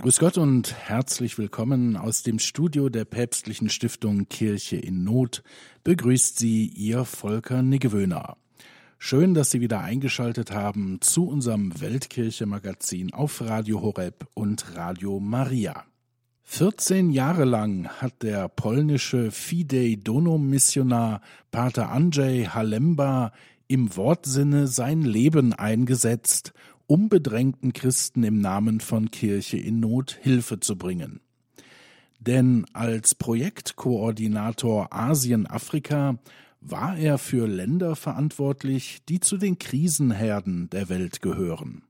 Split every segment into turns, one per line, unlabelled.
Grüß Gott und herzlich willkommen aus dem Studio der päpstlichen Stiftung Kirche in Not. Begrüßt Sie Ihr Volker Niggewöhner. Schön, dass Sie wieder eingeschaltet haben zu unserem Weltkirche-Magazin auf Radio Horeb und Radio Maria. 14 Jahre lang hat der polnische Fidei Donum-Missionar Pater Andrzej Halemba im Wortsinne sein Leben eingesetzt, um bedrängten Christen im Namen von Kirche in Not Hilfe zu bringen. Denn als Projektkoordinator Asien-Afrika war er für Länder verantwortlich, die zu den Krisenherden der Welt gehören.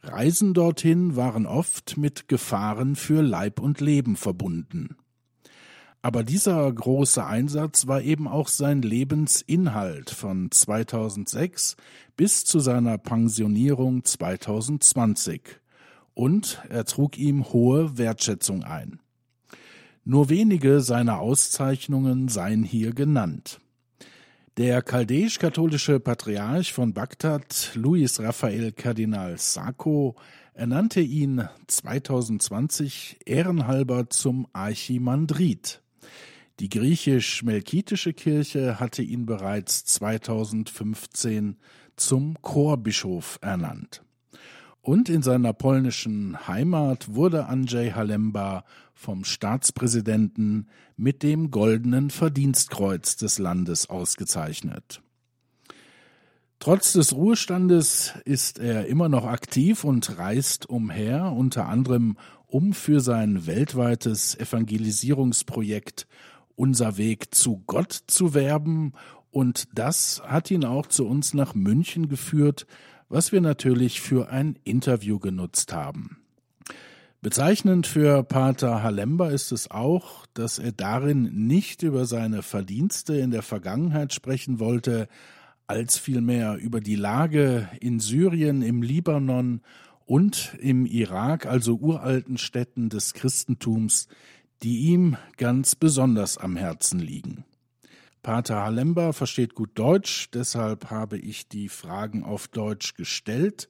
Reisen dorthin waren oft mit Gefahren für Leib und Leben verbunden. Aber dieser große Einsatz war eben auch sein Lebensinhalt von 2006 bis zu seiner Pensionierung 2020. Und er trug ihm hohe Wertschätzung ein. Nur wenige seiner Auszeichnungen seien hier genannt. Der chaldäisch-katholische Patriarch von Bagdad, Luis Raphael Kardinal Sacco, ernannte ihn 2020 ehrenhalber zum Archimandrit. Die griechisch-melkitische Kirche hatte ihn bereits 2015 zum Chorbischof ernannt. Und in seiner polnischen Heimat wurde Andrzej Halemba vom Staatspräsidenten mit dem Goldenen Verdienstkreuz des Landes ausgezeichnet. Trotz des Ruhestandes ist er immer noch aktiv und reist umher, unter anderem um für sein weltweites Evangelisierungsprojekt unser Weg zu Gott zu werben. Und das hat ihn auch zu uns nach München geführt, was wir natürlich für ein Interview genutzt haben. Bezeichnend für Pater Halemba ist es auch, dass er darin nicht über seine Verdienste in der Vergangenheit sprechen wollte, als vielmehr über die Lage in Syrien, im Libanon und im Irak, also uralten Städten des Christentums, die ihm ganz besonders am Herzen liegen. Pater Halemba versteht gut Deutsch, deshalb habe ich die Fragen auf Deutsch gestellt.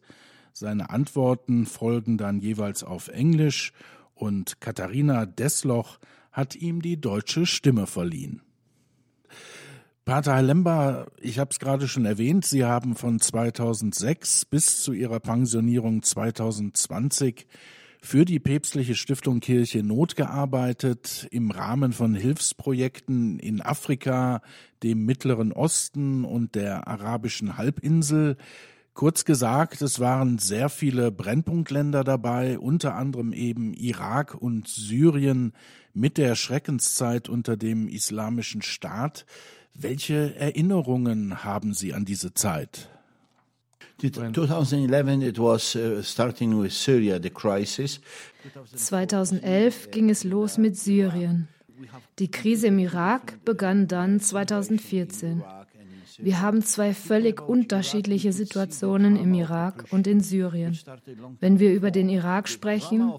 Seine Antworten folgen dann jeweils auf Englisch und Katharina Desloch hat ihm die deutsche Stimme verliehen. Pater Halemba, ich habe es gerade schon erwähnt, Sie haben von 2006 bis zu Ihrer Pensionierung 2020 für die päpstliche Stiftung Kirche Not gearbeitet, im Rahmen von Hilfsprojekten in Afrika, dem Mittleren Osten und der arabischen Halbinsel. Kurz gesagt, es waren sehr viele Brennpunktländer dabei, unter anderem eben Irak und Syrien mit der Schreckenszeit unter dem Islamischen Staat. Welche Erinnerungen haben Sie an diese Zeit?
2011 it was uh, starting with Syria the crisis.
2011 ging es los mit Syrien. Die Krise im Irak begann dann 2014. Wir haben zwei völlig unterschiedliche Situationen im Irak und in Syrien. Wenn wir über den Irak sprechen,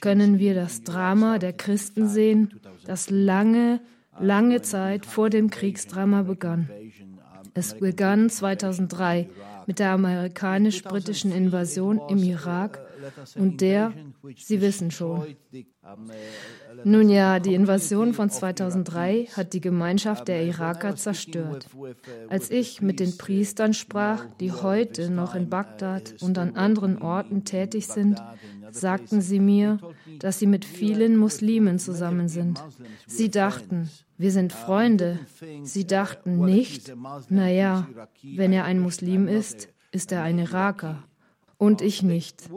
können wir das Drama der Christen sehen, das lange, lange Zeit vor dem Kriegsdrama begann. Es begann 2003 mit der amerikanisch-britischen Invasion im Irak und der, Sie wissen schon. Nun ja, die Invasion von 2003 hat die Gemeinschaft der Iraker zerstört. Als ich mit den Priestern sprach, die heute noch in Bagdad und an anderen Orten tätig sind, sagten sie mir, dass sie mit vielen Muslimen zusammen sind. Sie dachten, wir sind Freunde. Sie dachten nicht, naja, wenn er ein Muslim ist, ist er ein Iraker. Und ich nicht.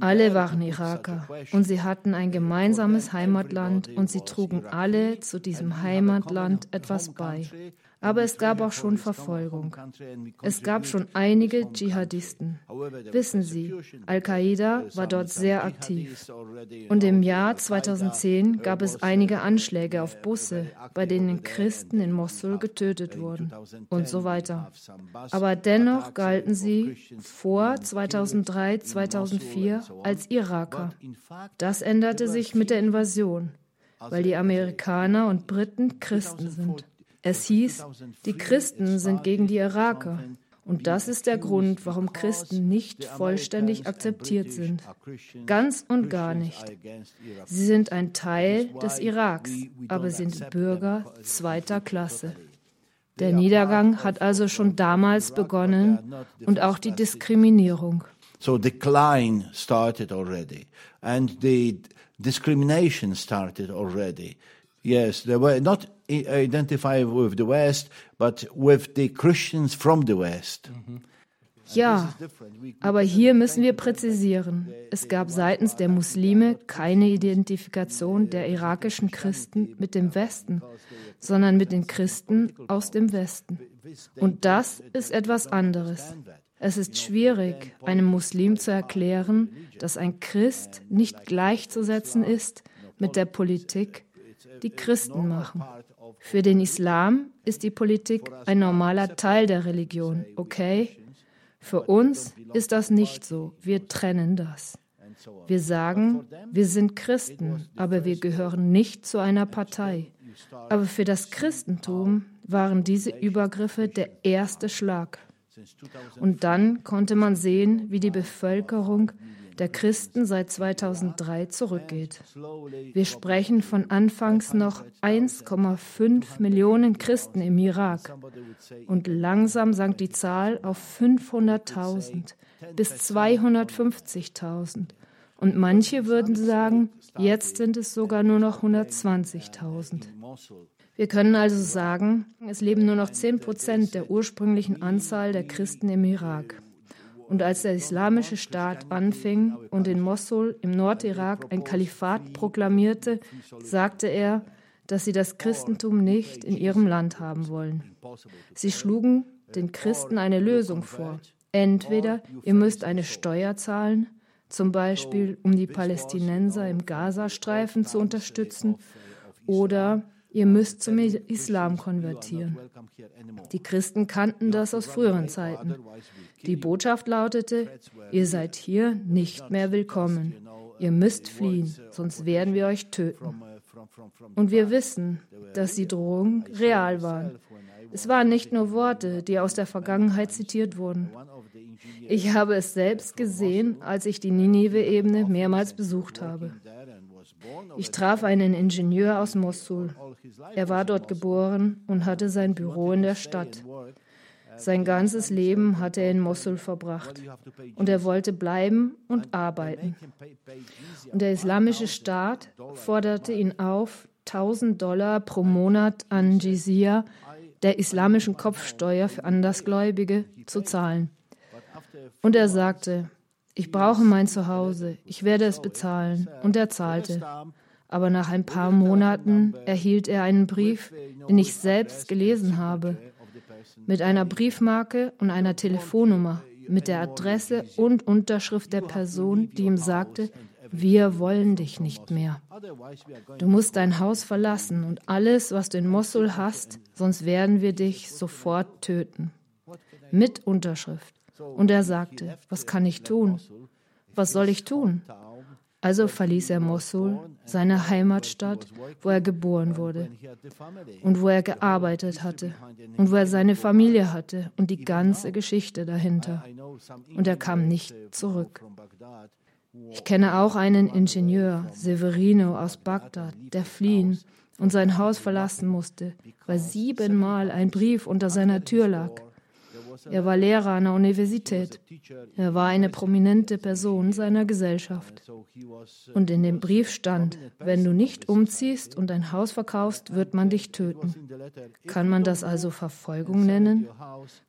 Alle waren Iraker und sie hatten ein gemeinsames Heimatland und sie trugen alle zu diesem Heimatland etwas bei. Aber es gab auch schon Verfolgung. Es gab schon einige Dschihadisten. Wissen Sie, Al-Qaida war dort sehr aktiv. Und im Jahr 2010 gab es einige Anschläge auf Busse, bei denen Christen in Mosul getötet wurden und so weiter. Aber dennoch galten sie vor 2003, 2004 als Iraker. Das änderte sich mit der Invasion, weil die Amerikaner und Briten Christen sind. Es hieß, die Christen sind gegen die Iraker. Und das ist der Grund, warum Christen nicht vollständig akzeptiert sind. Ganz und gar nicht. Sie sind ein Teil des Iraks, aber sind Bürger zweiter Klasse. Der Niedergang hat also schon damals begonnen und auch die Diskriminierung.
So decline started already and the discrimination started already. Yes, they were not identified with the West, but with the Christians from the West.
Ja, aber hier müssen wir präzisieren. Es gab seitens der Muslime keine Identifikation der irakischen Christen mit dem Westen, sondern mit den Christen aus dem Westen. Und das ist etwas anderes. Es ist schwierig, einem Muslim zu erklären, dass ein Christ nicht gleichzusetzen ist mit der Politik, die Christen machen. Für den Islam ist die Politik ein normaler Teil der Religion, okay? Für uns ist das nicht so. Wir trennen das. Wir sagen, wir sind Christen, aber wir gehören nicht zu einer Partei. Aber für das Christentum waren diese Übergriffe der erste Schlag. Und dann konnte man sehen, wie die Bevölkerung der Christen seit 2003 zurückgeht. Wir sprechen von anfangs noch 1,5 Millionen Christen im Irak und langsam sank die Zahl auf 500.000 bis 250.000. Und manche würden sagen, jetzt sind es sogar nur noch 120.000. Wir können also sagen, es leben nur noch 10 Prozent der ursprünglichen Anzahl der Christen im Irak. Und als der islamische Staat anfing und in Mosul im Nordirak ein Kalifat proklamierte, sagte er, dass sie das Christentum nicht in ihrem Land haben wollen. Sie schlugen den Christen eine Lösung vor. Entweder ihr müsst eine Steuer zahlen, zum Beispiel um die Palästinenser im Gazastreifen zu unterstützen, oder ihr müsst zum Islam konvertieren. Die Christen kannten das aus früheren Zeiten. Die Botschaft lautete, ihr seid hier nicht mehr willkommen. Ihr müsst fliehen, sonst werden wir euch töten. Und wir wissen, dass die Drohungen real waren. Es waren nicht nur Worte, die aus der Vergangenheit zitiert wurden. Ich habe es selbst gesehen, als ich die Ninive-Ebene mehrmals besucht habe. Ich traf einen Ingenieur aus Mosul. Er war dort geboren und hatte sein Büro in der Stadt. Sein ganzes Leben hatte er in Mosul verbracht und er wollte bleiben und arbeiten. Und der islamische Staat forderte ihn auf, 1000 Dollar pro Monat an Jizya, der islamischen Kopfsteuer für Andersgläubige, zu zahlen. Und er sagte, ich brauche mein Zuhause, ich werde es bezahlen. Und er zahlte. Aber nach ein paar Monaten erhielt er einen Brief, den ich selbst gelesen habe, mit einer Briefmarke und einer Telefonnummer, mit der Adresse und Unterschrift der Person, die ihm sagte, wir wollen dich nicht mehr. Du musst dein Haus verlassen und alles, was du in Mosul hast, sonst werden wir dich sofort töten. Mit Unterschrift. Und er sagte, was kann ich tun? Was soll ich tun? Also verließ er Mosul, seine Heimatstadt, wo er geboren wurde und wo er gearbeitet hatte und wo er seine Familie hatte und die ganze Geschichte dahinter. Und er kam nicht zurück. Ich kenne auch einen Ingenieur, Severino aus Bagdad, der fliehen und sein Haus verlassen musste, weil siebenmal ein Brief unter seiner Tür lag. Er war Lehrer an der Universität. Er war eine prominente Person seiner Gesellschaft. Und in dem Brief stand, wenn du nicht umziehst und dein Haus verkaufst, wird man dich töten. Kann man das also Verfolgung nennen?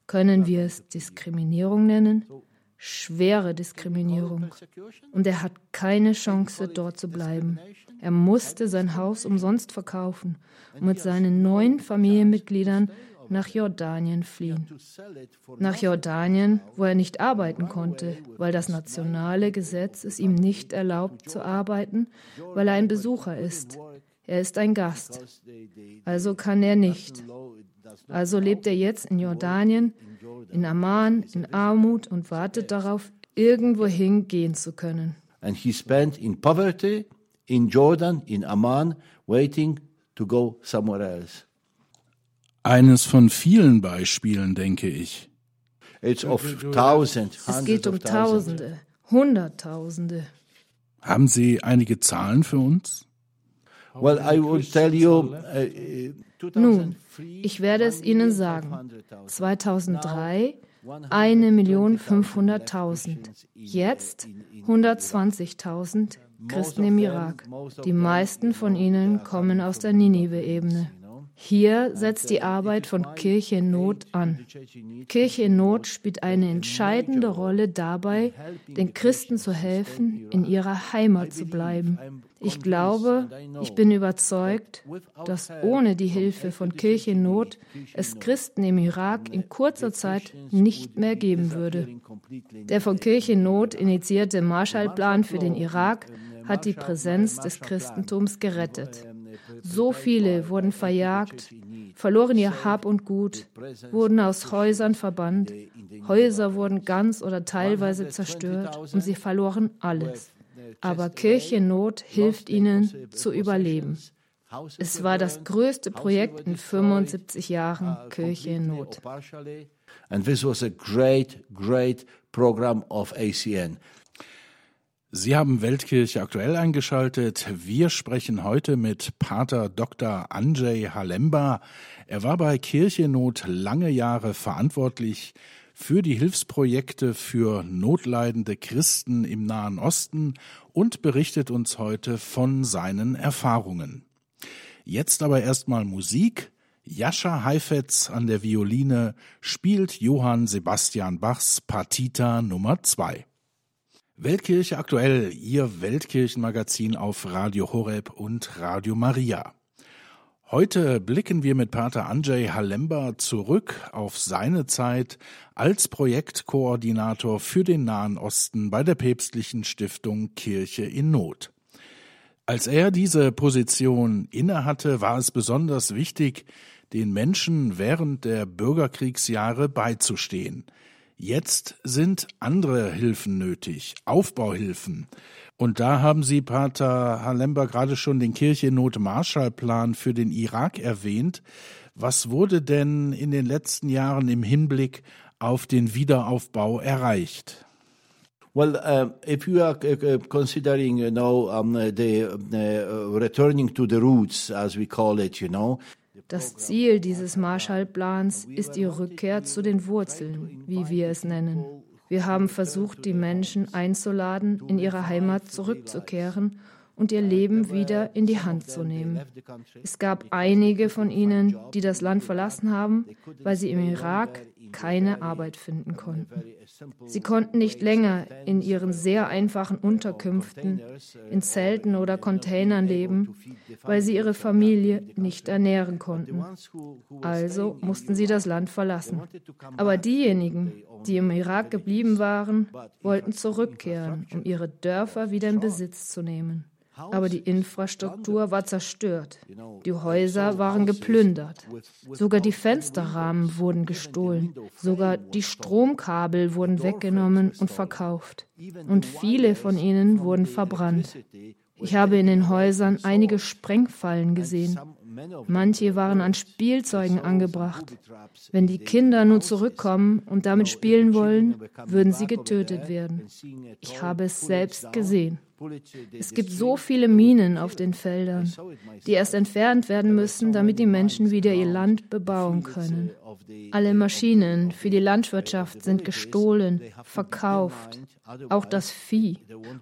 Können wir es Diskriminierung nennen? Schwere Diskriminierung. Und er hat keine Chance, dort zu bleiben. Er musste sein Haus umsonst verkaufen und mit seinen neun Familienmitgliedern nach Jordanien fliehen. Nach Jordanien, wo er nicht arbeiten konnte, weil das nationale Gesetz es ihm nicht erlaubt zu arbeiten, weil er ein Besucher ist. Er ist ein Gast. Also kann er nicht. Also lebt er jetzt in Jordanien, in Amman, in Armut und wartet darauf, irgendwohin gehen zu können.
And he spent in poverty in Jordan, in Amman, waiting to go somewhere else.
Eines von vielen Beispielen, denke ich.
It's of thousands,
es geht um Tausende, Hunderttausende.
Haben Sie einige Zahlen für uns?
Well, I will tell you, uh,
Nun, ich werde es Ihnen sagen. 2003 1.500.000. Jetzt 120.000 Christen im Irak. Die meisten von ihnen kommen aus der Ninive-Ebene. Hier setzt die Arbeit von Kirche in Not an. Kirche in Not spielt eine entscheidende Rolle dabei, den Christen zu helfen, in ihrer Heimat zu bleiben. Ich glaube, ich bin überzeugt, dass ohne die Hilfe von Kirche in Not es Christen im Irak in kurzer Zeit nicht mehr geben würde. Der von Kirche in Not initiierte Marshallplan für den Irak hat die Präsenz des Christentums gerettet. So viele wurden verjagt, verloren ihr Hab und Gut, wurden aus Häusern verbannt, Häuser wurden ganz oder teilweise zerstört und sie verloren alles. Aber Kirchennot hilft ihnen zu überleben. Es war das größte Projekt in 75 Jahren Kirche in Not.
And this was a great, great program of ACN.
Sie haben Weltkirche aktuell eingeschaltet. Wir sprechen heute mit Pater Dr. Andrzej Halemba. Er war bei Kirchennot lange Jahre verantwortlich für die Hilfsprojekte für notleidende Christen im Nahen Osten und berichtet uns heute von seinen Erfahrungen. Jetzt aber erstmal Musik. Jascha Heifetz an der Violine spielt Johann Sebastian Bachs Partita Nummer 2. Weltkirche aktuell, Ihr Weltkirchenmagazin auf Radio Horeb und Radio Maria. Heute blicken wir mit Pater Andrzej Halemba zurück auf seine Zeit als Projektkoordinator für den Nahen Osten bei der päpstlichen Stiftung Kirche in Not. Als er diese Position innehatte, war es besonders wichtig, den Menschen während der Bürgerkriegsjahre beizustehen – Jetzt sind andere Hilfen nötig, Aufbauhilfen. Und da haben Sie, Pater Halember, gerade schon den Kirchennot-Marshallplan für den Irak erwähnt. Was wurde denn in den letzten Jahren im Hinblick auf den Wiederaufbau erreicht?
Well, uh, if you are uh, considering, you know, um, the uh, returning to the roots, as we call it, you know,
das Ziel dieses Marshallplans ist die Rückkehr zu den Wurzeln, wie wir es nennen. Wir haben versucht, die Menschen einzuladen, in ihre Heimat zurückzukehren und ihr Leben wieder in die Hand zu nehmen. Es gab einige von ihnen, die das Land verlassen haben, weil sie im Irak keine Arbeit finden konnten. Sie konnten nicht länger in ihren sehr einfachen Unterkünften, in Zelten oder Containern leben, weil sie ihre Familie nicht ernähren konnten. Also mussten sie das Land verlassen. Aber diejenigen, die im Irak geblieben waren, wollten zurückkehren, um ihre Dörfer wieder in Besitz zu nehmen. Aber die Infrastruktur war zerstört. Die Häuser waren geplündert. Sogar die Fensterrahmen wurden gestohlen. Sogar die Stromkabel wurden weggenommen und verkauft. Und viele von ihnen wurden verbrannt. Ich habe in den Häusern einige Sprengfallen gesehen. Manche waren an Spielzeugen angebracht. Wenn die Kinder nun zurückkommen und damit spielen wollen, würden sie getötet werden. Ich habe es selbst gesehen. Es gibt so viele Minen auf den Feldern, die erst entfernt werden müssen, damit die Menschen wieder ihr Land bebauen können. Alle Maschinen für die Landwirtschaft sind gestohlen, verkauft, auch das Vieh.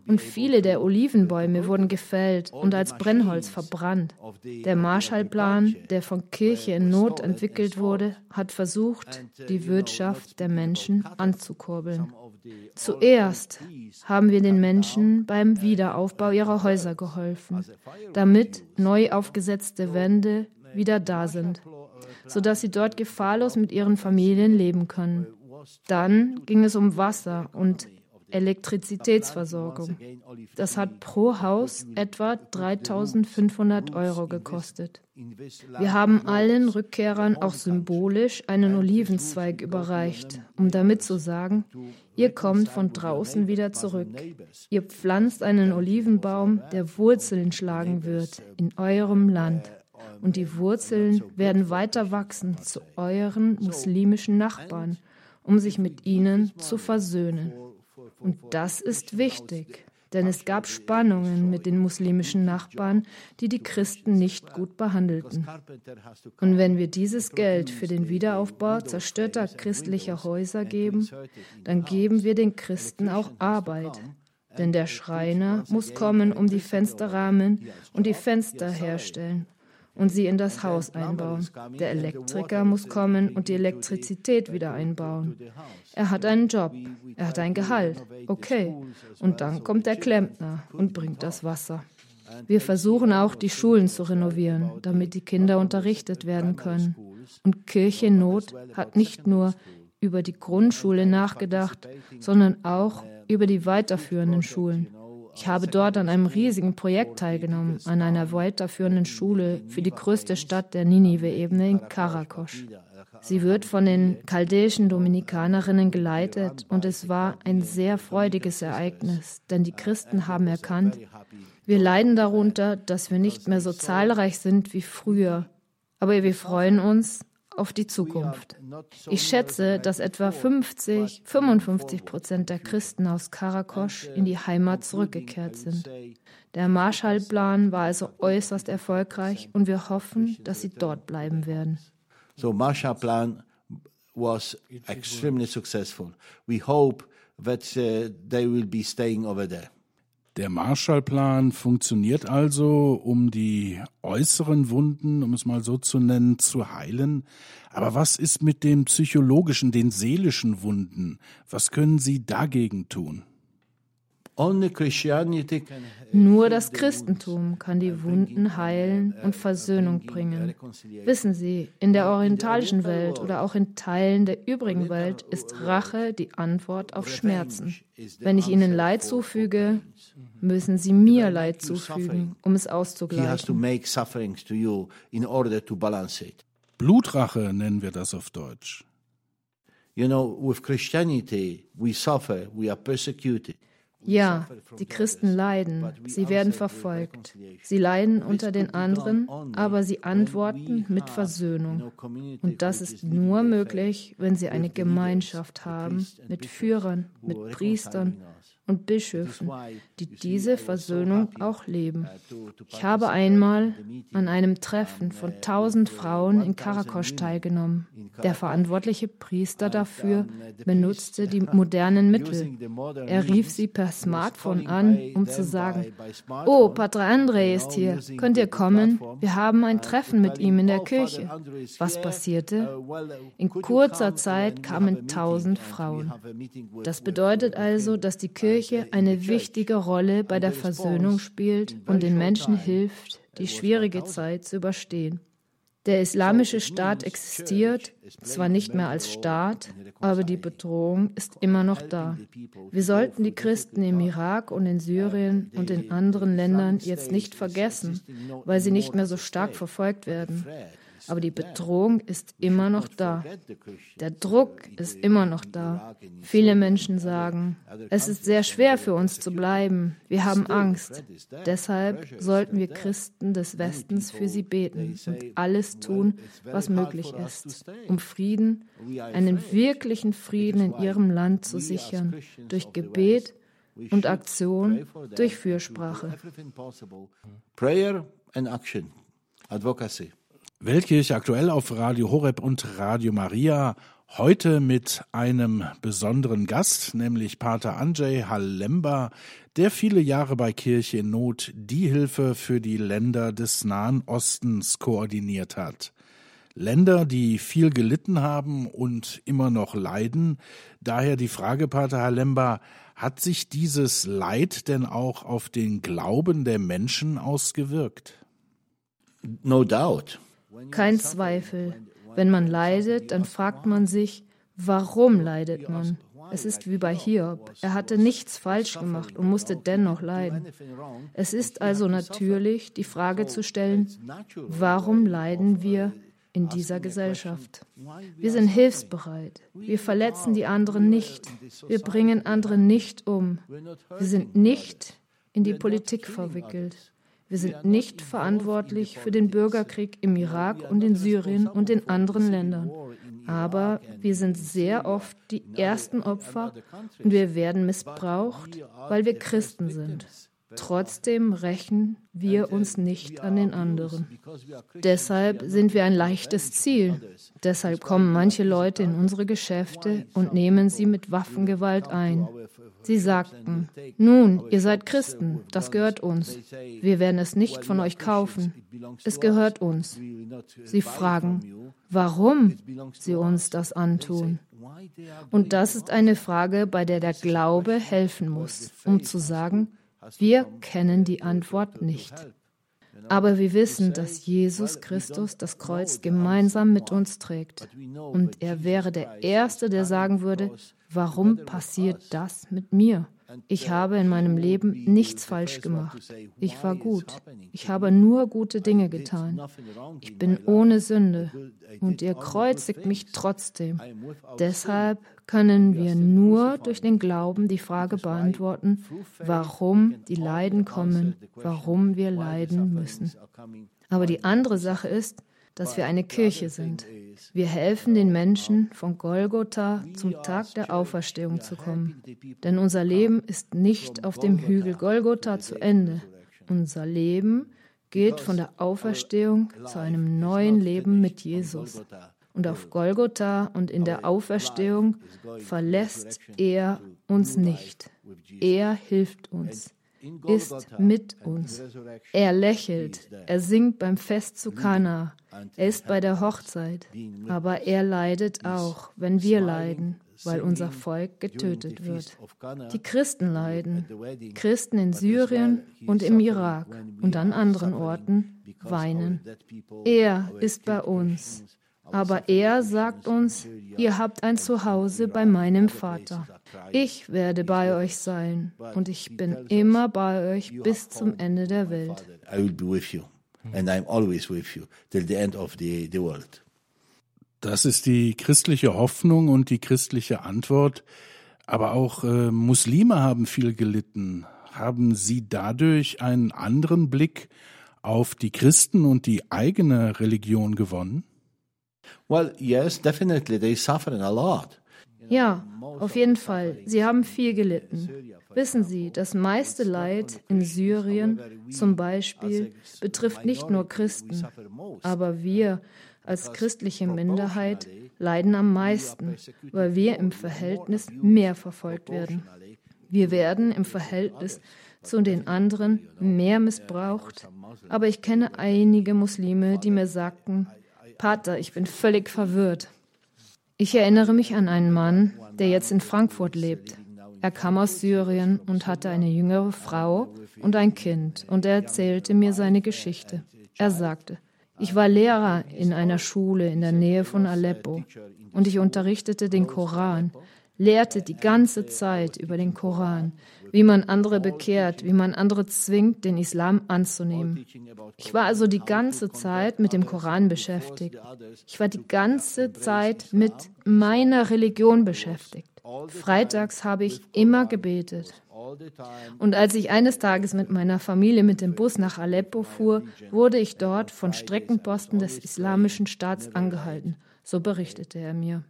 Und viele der Olivenbäume wurden gefällt und als Brennholz verbrannt. Der Marshallplan, der von Kirche in Not entwickelt wurde, hat versucht, die Wirtschaft der Menschen anzukurbeln. Zuerst haben wir den Menschen beim Wiederaufbau ihrer Häuser geholfen, damit neu aufgesetzte Wände wieder da sind, sodass sie dort gefahrlos mit ihren Familien leben können. Dann ging es um Wasser und Elektrizitätsversorgung. Das hat pro Haus etwa 3500 Euro gekostet. Wir haben allen Rückkehrern auch symbolisch einen Olivenzweig überreicht, um damit zu sagen, ihr kommt von draußen wieder zurück. Ihr pflanzt einen Olivenbaum, der Wurzeln schlagen wird in eurem Land. Und die Wurzeln werden weiter wachsen zu euren muslimischen Nachbarn um sich mit ihnen zu versöhnen. Und das ist wichtig, denn es gab Spannungen mit den muslimischen Nachbarn, die die Christen nicht gut behandelten. Und wenn wir dieses Geld für den Wiederaufbau zerstörter christlicher Häuser geben, dann geben wir den Christen auch Arbeit. Denn der Schreiner muss kommen, um die Fensterrahmen und die Fenster herstellen und sie in das Haus einbauen. Der Elektriker muss kommen und die Elektrizität wieder einbauen. Er hat einen Job, er hat ein Gehalt, okay. Und dann kommt der Klempner und bringt das Wasser. Wir versuchen auch, die Schulen zu renovieren, damit die Kinder unterrichtet werden können. Und Kirche Not hat nicht nur über die Grundschule nachgedacht, sondern auch über die weiterführenden Schulen. Ich habe dort an einem riesigen Projekt teilgenommen, an einer weiterführenden Schule für die größte Stadt der Ninive-Ebene in Karakosch. Sie wird von den chaldäischen Dominikanerinnen geleitet und es war ein sehr freudiges Ereignis, denn die Christen haben erkannt, wir leiden darunter, dass wir nicht mehr so zahlreich sind wie früher, aber wir freuen uns, auf die Zukunft. Ich schätze, dass etwa 50, 55 Prozent der Christen aus Karakosch in die Heimat zurückgekehrt sind. Der Marshallplan war also äußerst erfolgreich und wir hoffen, dass sie dort bleiben werden.
So Marshallplan was extremely successful. We hope that uh, they will be staying over there.
Der Marshallplan funktioniert also, um die äußeren Wunden, um es mal so zu nennen, zu heilen. Aber was ist mit den psychologischen, den seelischen Wunden? Was können Sie dagegen tun?
Nur das Christentum kann die Wunden heilen und Versöhnung bringen. Wissen Sie, in der orientalischen Welt oder auch in Teilen der übrigen Welt ist Rache die Antwort auf Schmerzen. Wenn ich Ihnen Leid zufüge, müssen Sie mir Leid zufügen, um es auszugleichen.
Blutrache nennen wir das auf Deutsch.
You know, with Christianity, we suffer, we are persecuted.
Ja, die Christen leiden, sie werden verfolgt. Sie leiden unter den anderen, aber sie antworten mit Versöhnung. Und das ist nur möglich, wenn sie eine Gemeinschaft haben mit Führern, mit Priestern und Bischöfen, die diese Versöhnung auch leben. Ich habe einmal an einem Treffen von tausend Frauen in Karakosch teilgenommen. Der verantwortliche Priester dafür benutzte die modernen Mittel. Er rief sie per Smartphone an, um zu sagen, Oh, Pater André ist hier, könnt ihr kommen? Wir haben ein Treffen mit ihm in der Kirche. Was passierte? In kurzer Zeit kamen tausend Frauen. Das bedeutet also, dass die Kirche Kirche eine wichtige Rolle bei der Versöhnung spielt und den Menschen hilft, die schwierige Zeit zu überstehen. Der islamische Staat existiert, zwar nicht mehr als Staat, aber die Bedrohung ist immer noch da. Wir sollten die Christen im Irak und in Syrien und in anderen Ländern jetzt nicht vergessen, weil sie nicht mehr so stark verfolgt werden. Aber die Bedrohung ist immer noch da. Der Druck ist immer noch da. Viele Menschen sagen, es ist sehr schwer für uns zu bleiben. Wir haben Angst. Deshalb sollten wir Christen des Westens für sie beten und alles tun, was möglich ist, um Frieden, einen wirklichen Frieden in ihrem Land zu sichern, durch Gebet und Aktion, durch Fürsprache.
Prayer and action, advocacy.
Weltkirche aktuell auf Radio Horeb und Radio Maria. Heute mit einem besonderen Gast, nämlich Pater Andrzej Halemba, der viele Jahre bei Kirche in Not die Hilfe für die Länder des Nahen Ostens koordiniert hat. Länder, die viel gelitten haben und immer noch leiden. Daher die Frage, Pater Halemba, hat sich dieses Leid denn auch auf den Glauben der Menschen ausgewirkt?
No doubt.
Kein Zweifel. Wenn man leidet, dann fragt man sich, warum leidet man? Es ist wie bei Hiob. Er hatte nichts falsch gemacht und musste dennoch leiden. Es ist also natürlich, die Frage zu stellen, warum leiden wir in dieser Gesellschaft? Wir sind hilfsbereit. Wir verletzen die anderen nicht. Wir bringen andere nicht um. Wir sind nicht in die Politik verwickelt. Wir sind nicht verantwortlich für den Bürgerkrieg im Irak und in Syrien und in anderen Ländern. Aber wir sind sehr oft die ersten Opfer und wir werden missbraucht, weil wir Christen sind. Trotzdem rächen wir uns nicht an den anderen. Deshalb sind wir ein leichtes Ziel. Deshalb kommen manche Leute in unsere Geschäfte und nehmen sie mit Waffengewalt ein. Sie sagten, nun, ihr seid Christen, das gehört uns. Wir werden es nicht von euch kaufen. Es gehört uns. Sie fragen, warum sie uns das antun. Und das ist eine Frage, bei der der Glaube helfen muss, um zu sagen, wir kennen die Antwort nicht. Aber wir wissen, dass Jesus Christus das Kreuz gemeinsam mit uns trägt. Und er wäre der Erste, der sagen würde, warum passiert das mit mir? Ich habe in meinem Leben nichts falsch gemacht. Ich war gut. Ich habe nur gute Dinge getan. Ich bin ohne Sünde. Und ihr kreuzigt mich trotzdem. Deshalb können wir nur durch den Glauben die Frage beantworten, warum die Leiden kommen, warum wir leiden müssen. Aber die andere Sache ist, dass wir eine Kirche sind. Wir helfen den Menschen von Golgotha zum Tag der Auferstehung zu kommen. Denn unser Leben ist nicht auf dem Hügel Golgotha zu Ende. Unser Leben geht von der Auferstehung zu einem neuen Leben mit Jesus. Und auf Golgotha und in der Auferstehung verlässt er uns nicht. Er hilft uns ist mit uns. Er lächelt, er singt beim Fest zu Kana, er ist bei der Hochzeit, aber er leidet auch, wenn wir leiden, weil unser Volk getötet wird. Die Christen leiden, Christen in Syrien und im Irak und an anderen Orten weinen. Er ist bei uns, aber er sagt uns, ihr habt ein Zuhause bei meinem Vater. Ich werde bei euch sein und ich bin immer bei euch bis zum Ende der Welt.
Das ist die christliche Hoffnung und die christliche Antwort. Aber auch äh, Muslime haben viel gelitten. Haben Sie dadurch einen anderen Blick auf die Christen und die eigene Religion gewonnen?
Well, yes, definitely. They suffered a lot.
Ja, auf jeden Fall. Sie haben viel gelitten. Wissen Sie, das meiste Leid in Syrien zum Beispiel betrifft nicht nur Christen, aber wir als christliche Minderheit leiden am meisten, weil wir im Verhältnis mehr verfolgt werden. Wir werden im Verhältnis zu den anderen mehr missbraucht, aber ich kenne einige Muslime, die mir sagten, Pater, ich bin völlig verwirrt. Ich erinnere mich an einen Mann, der jetzt in Frankfurt lebt. Er kam aus Syrien und hatte eine jüngere Frau und ein Kind, und er erzählte mir seine Geschichte. Er sagte, ich war Lehrer in einer Schule in der Nähe von Aleppo und ich unterrichtete den Koran, lehrte die ganze Zeit über den Koran, wie man andere bekehrt, wie man andere zwingt, den Islam anzunehmen. Ich war also die ganze Zeit mit dem Koran beschäftigt. Ich war die ganze Zeit mit meiner Religion beschäftigt. Freitags habe ich immer gebetet. Und als ich eines Tages mit meiner Familie mit dem Bus nach Aleppo fuhr, wurde ich dort von Streckenposten des Islamischen Staats angehalten so berichtete er mir.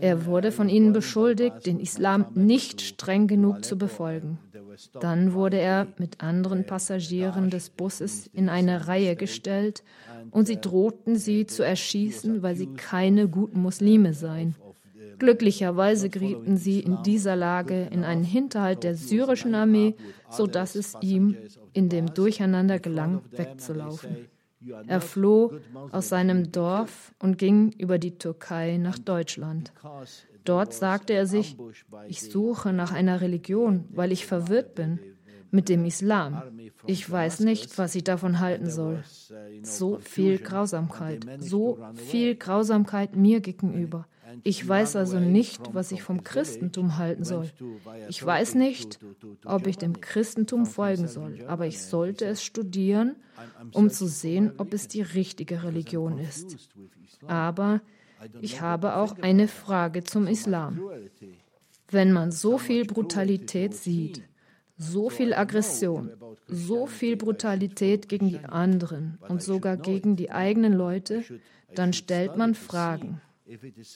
Er wurde von ihnen beschuldigt, den Islam nicht streng genug zu befolgen. Dann wurde er mit anderen Passagieren des Busses in eine Reihe gestellt und sie drohten sie zu erschießen, weil sie keine guten Muslime seien. Glücklicherweise gerieten sie in dieser Lage in einen Hinterhalt der syrischen Armee, sodass es ihm in dem Durcheinander gelang, wegzulaufen. Er floh aus seinem Dorf und ging über die Türkei nach Deutschland. Dort sagte er sich, ich suche nach einer Religion, weil ich verwirrt bin mit dem Islam. Ich weiß nicht, was ich davon halten soll. So viel Grausamkeit, so viel Grausamkeit mir gegenüber. Ich weiß also nicht, was ich vom Christentum halten soll. Ich weiß nicht, ob ich dem Christentum folgen soll, aber ich sollte es studieren, um zu sehen, ob es die richtige Religion ist. Aber ich habe auch eine Frage zum Islam. Wenn man so viel Brutalität sieht, so viel Aggression, so viel Brutalität gegen die anderen und sogar gegen die eigenen Leute, dann stellt man Fragen.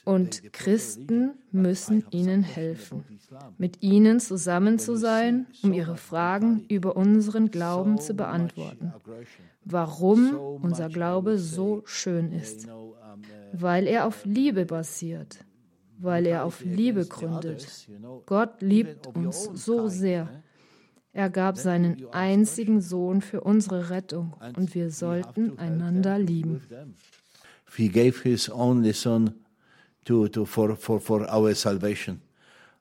Und Christen müssen ihnen helfen, mit ihnen zusammen zu sein, um ihre Fragen über unseren Glauben zu beantworten. Warum unser Glaube so schön ist. Weil er auf Liebe basiert, weil er auf Liebe gründet. Gott liebt uns so sehr. Er gab seinen einzigen Sohn für unsere Rettung und wir sollten einander lieben.
He gave his only son to, to, for, for, for our salvation.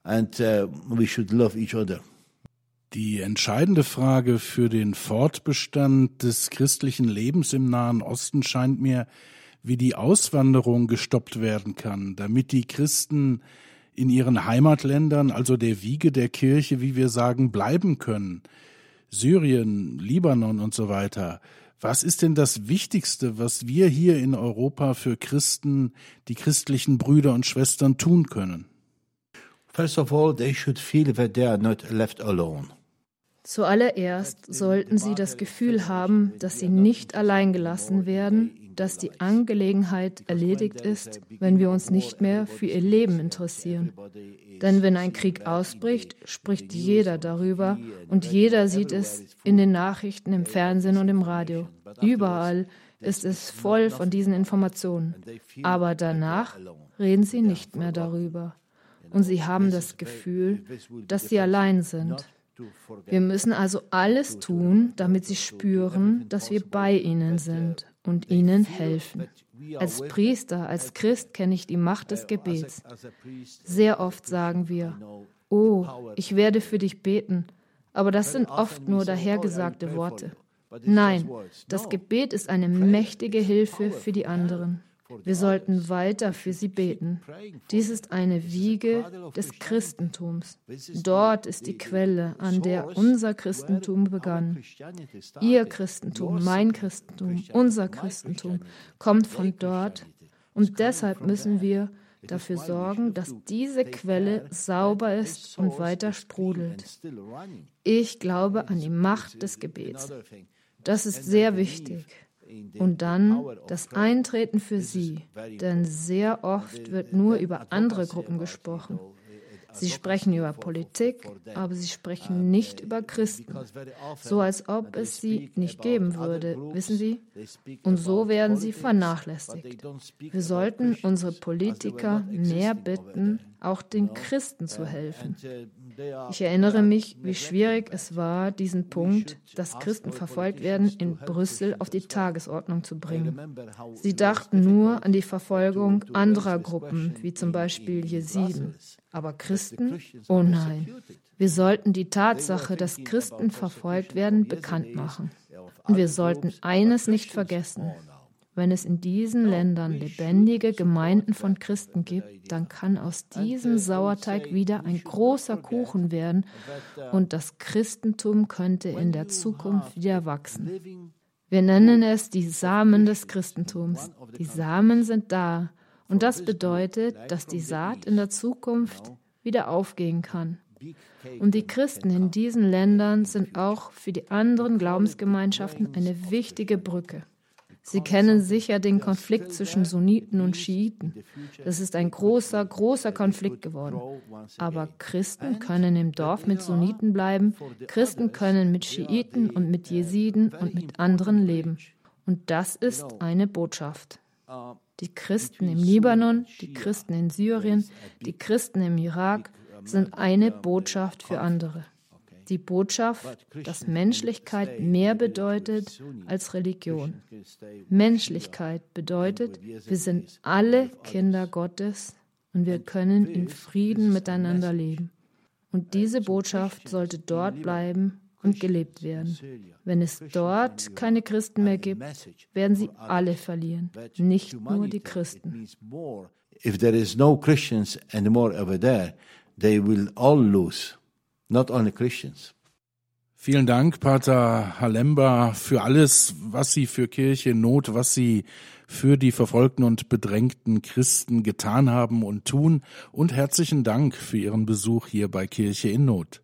And uh, we should love each other.
Die entscheidende Frage für den Fortbestand des christlichen Lebens im Nahen Osten scheint mir, wie die Auswanderung gestoppt werden kann, damit die Christen in ihren Heimatländern, also der Wiege der Kirche, wie wir sagen, bleiben können. Syrien, Libanon und so weiter. Was ist denn das Wichtigste, was wir hier in Europa für Christen, die christlichen Brüder und Schwestern tun können?
First of all, they should feel that they are not left alone.
Zuallererst sollten sie das Gefühl haben, dass sie nicht allein gelassen werden, dass die Angelegenheit erledigt ist, wenn wir uns nicht mehr für ihr Leben interessieren. Denn wenn ein Krieg ausbricht, spricht jeder darüber und jeder sieht es in den Nachrichten, im Fernsehen und im Radio. Überall ist es voll von diesen Informationen. Aber danach reden sie nicht mehr darüber. Und sie haben das Gefühl, dass sie allein sind. Wir müssen also alles tun, damit sie spüren, dass wir bei ihnen sind und ihnen helfen. Als Priester, als Christ kenne ich die Macht des Gebets. Sehr oft sagen wir, oh, ich werde für dich beten, aber das sind oft nur dahergesagte Worte. Nein, das Gebet ist eine mächtige Hilfe für die anderen. Wir sollten weiter für sie beten. Dies ist eine Wiege des Christentums. Dort ist die Quelle, an der unser Christentum begann. Ihr Christentum, mein Christentum, unser Christentum kommt von dort. Und deshalb müssen wir dafür sorgen, dass diese Quelle sauber ist und weiter sprudelt. Ich glaube an die Macht des Gebets. Das ist sehr wichtig. Und dann das Eintreten für sie, denn sehr oft wird nur über andere Gruppen gesprochen. Sie sprechen über Politik, aber sie sprechen nicht über Christen, so als ob es sie nicht geben würde, wissen Sie? Und so werden sie vernachlässigt. Wir sollten unsere Politiker mehr bitten, auch den Christen zu helfen. Ich erinnere mich, wie schwierig es war, diesen Punkt, dass Christen verfolgt werden, in Brüssel auf die Tagesordnung zu bringen. Sie dachten nur an die Verfolgung anderer Gruppen, wie zum Beispiel Jesiden. Aber Christen? Oh nein. Wir sollten die Tatsache, dass Christen verfolgt werden, bekannt machen. Und wir sollten eines nicht vergessen. Wenn es in diesen Ländern lebendige Gemeinden von Christen gibt, dann kann aus diesem Sauerteig wieder ein großer Kuchen werden und das Christentum könnte in der Zukunft wieder wachsen. Wir nennen es die Samen des Christentums. Die Samen sind da und das bedeutet, dass die Saat in der Zukunft wieder aufgehen kann. Und die Christen in diesen Ländern sind auch für die anderen Glaubensgemeinschaften eine wichtige Brücke. Sie kennen sicher den Konflikt zwischen Sunniten und Schiiten. Das ist ein großer, großer Konflikt geworden. Aber Christen können im Dorf mit Sunniten bleiben, Christen können mit Schiiten und mit Jesiden und mit anderen leben. Und das ist eine Botschaft. Die Christen im Libanon, die Christen in Syrien, die Christen im Irak sind eine Botschaft für andere die Botschaft, dass Menschlichkeit mehr bedeutet als Religion. Menschlichkeit bedeutet, wir sind alle Kinder Gottes und wir können in Frieden miteinander leben. Und diese Botschaft sollte dort bleiben und gelebt werden. Wenn es dort keine Christen mehr gibt, werden sie alle verlieren, nicht nur die Christen.
If there is no Christians anymore over there, they will all lose not only Christians.
Vielen Dank, Pater Halemba, für alles, was Sie für Kirche in Not, was Sie für die verfolgten und bedrängten Christen getan haben und tun. Und herzlichen Dank für Ihren Besuch hier bei Kirche in Not.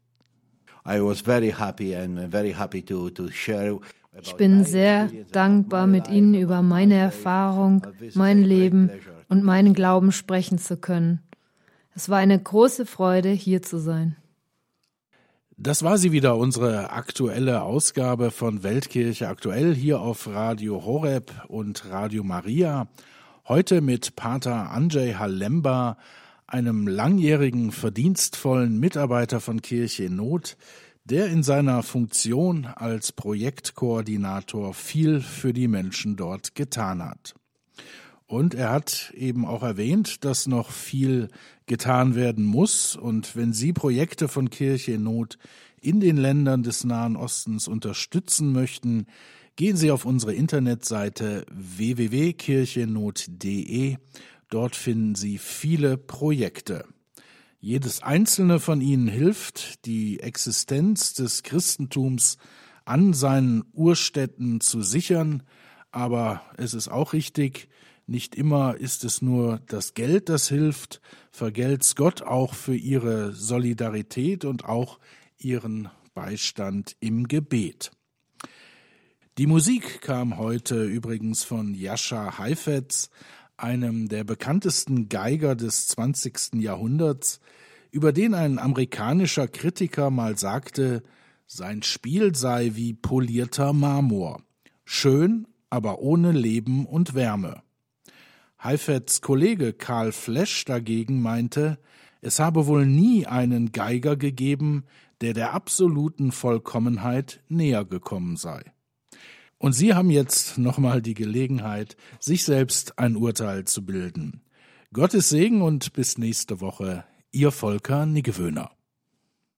Ich bin sehr dankbar, mit Ihnen über meine Erfahrung, mein Leben und meinen Glauben sprechen zu können. Es war eine große Freude, hier zu sein.
Das war sie wieder, unsere aktuelle Ausgabe von Weltkirche aktuell hier auf Radio Horeb und Radio Maria. Heute mit Pater Andrzej Halemba, einem langjährigen verdienstvollen Mitarbeiter von Kirche in Not, der in seiner Funktion als Projektkoordinator viel für die Menschen dort getan hat. Und er hat eben auch erwähnt, dass noch viel getan werden muss. Und wenn Sie Projekte von Kirche in Not in den Ländern des Nahen Ostens unterstützen möchten, gehen Sie auf unsere Internetseite www.kirchenot.de. Dort finden Sie viele Projekte. Jedes einzelne von ihnen hilft, die Existenz des Christentums an seinen Urstätten zu sichern, aber es ist auch richtig, nicht immer ist es nur das Geld, das hilft, vergelt's Gott auch für ihre Solidarität und auch ihren Beistand im Gebet. Die Musik kam heute übrigens von Jascha Heifetz, einem der bekanntesten Geiger des 20. Jahrhunderts, über den ein amerikanischer Kritiker mal sagte, sein Spiel sei wie polierter Marmor, schön, aber ohne Leben und Wärme. Heifetz Kollege Karl Flesch dagegen meinte, es habe wohl nie einen Geiger gegeben, der der absoluten Vollkommenheit näher gekommen sei. Und Sie haben jetzt nochmal die Gelegenheit, sich selbst ein Urteil zu bilden. Gottes Segen und bis nächste Woche. Ihr Volker Niggewöhner.